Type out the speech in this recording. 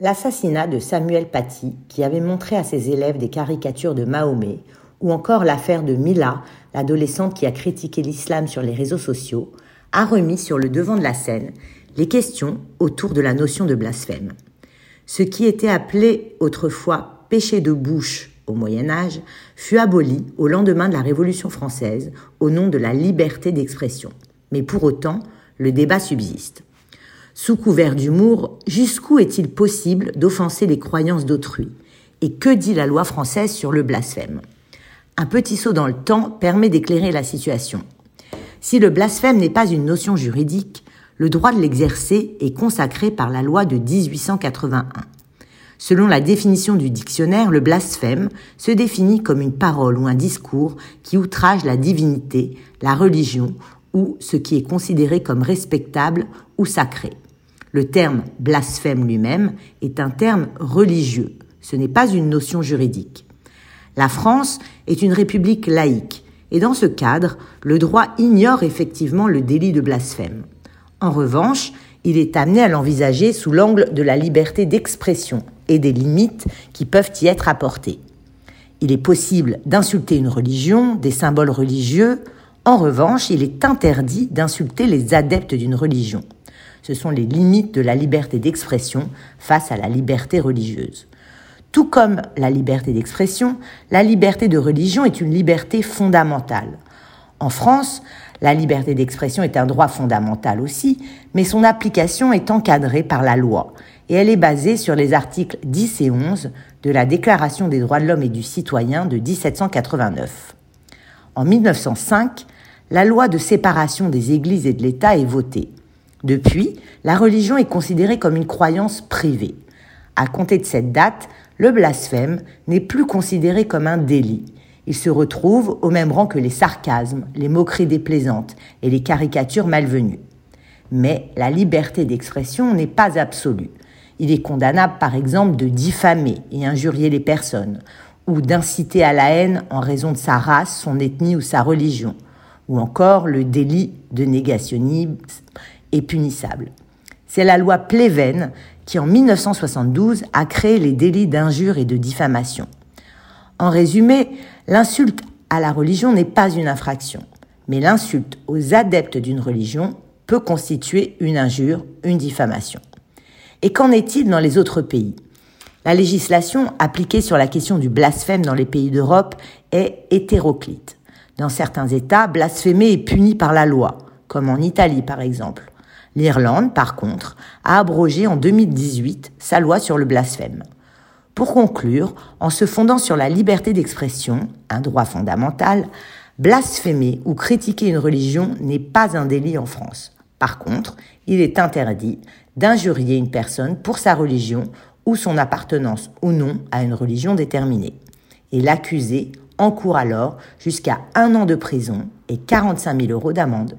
L'assassinat de Samuel Paty, qui avait montré à ses élèves des caricatures de Mahomet, ou encore l'affaire de Mila, l'adolescente qui a critiqué l'islam sur les réseaux sociaux, a remis sur le devant de la scène les questions autour de la notion de blasphème. Ce qui était appelé autrefois péché de bouche au Moyen Âge fut aboli au lendemain de la Révolution française au nom de la liberté d'expression. Mais pour autant, le débat subsiste. Sous couvert d'humour, jusqu'où est-il possible d'offenser les croyances d'autrui? Et que dit la loi française sur le blasphème? Un petit saut dans le temps permet d'éclairer la situation. Si le blasphème n'est pas une notion juridique, le droit de l'exercer est consacré par la loi de 1881. Selon la définition du dictionnaire, le blasphème se définit comme une parole ou un discours qui outrage la divinité, la religion ou ce qui est considéré comme respectable ou sacré. Le terme blasphème lui-même est un terme religieux, ce n'est pas une notion juridique. La France est une république laïque, et dans ce cadre, le droit ignore effectivement le délit de blasphème. En revanche, il est amené à l'envisager sous l'angle de la liberté d'expression et des limites qui peuvent y être apportées. Il est possible d'insulter une religion, des symboles religieux. En revanche, il est interdit d'insulter les adeptes d'une religion. Ce sont les limites de la liberté d'expression face à la liberté religieuse. Tout comme la liberté d'expression, la liberté de religion est une liberté fondamentale. En France, la liberté d'expression est un droit fondamental aussi, mais son application est encadrée par la loi, et elle est basée sur les articles 10 et 11 de la Déclaration des droits de l'homme et du citoyen de 1789. En 1905, la loi de séparation des églises et de l'État est votée. Depuis, la religion est considérée comme une croyance privée. À compter de cette date, le blasphème n'est plus considéré comme un délit, il se retrouve au même rang que les sarcasmes, les moqueries déplaisantes et les caricatures malvenues. Mais la liberté d'expression n'est pas absolue. Il est condamnable par exemple de diffamer et injurier les personnes, ou d'inciter à la haine en raison de sa race, son ethnie ou sa religion, ou encore le délit de négationnisme punissable. C'est la loi Pleven qui en 1972 a créé les délits d'injure et de diffamation. En résumé, l'insulte à la religion n'est pas une infraction, mais l'insulte aux adeptes d'une religion peut constituer une injure, une diffamation. Et qu'en est-il dans les autres pays? La législation appliquée sur la question du blasphème dans les pays d'Europe est hétéroclite. Dans certains États, blasphémer est puni par la loi, comme en Italie par exemple. L'Irlande, par contre, a abrogé en 2018 sa loi sur le blasphème. Pour conclure, en se fondant sur la liberté d'expression, un droit fondamental, blasphémer ou critiquer une religion n'est pas un délit en France. Par contre, il est interdit d'injurier une personne pour sa religion ou son appartenance ou non à une religion déterminée. Et l'accusé encourt alors jusqu'à un an de prison et 45 000 euros d'amende.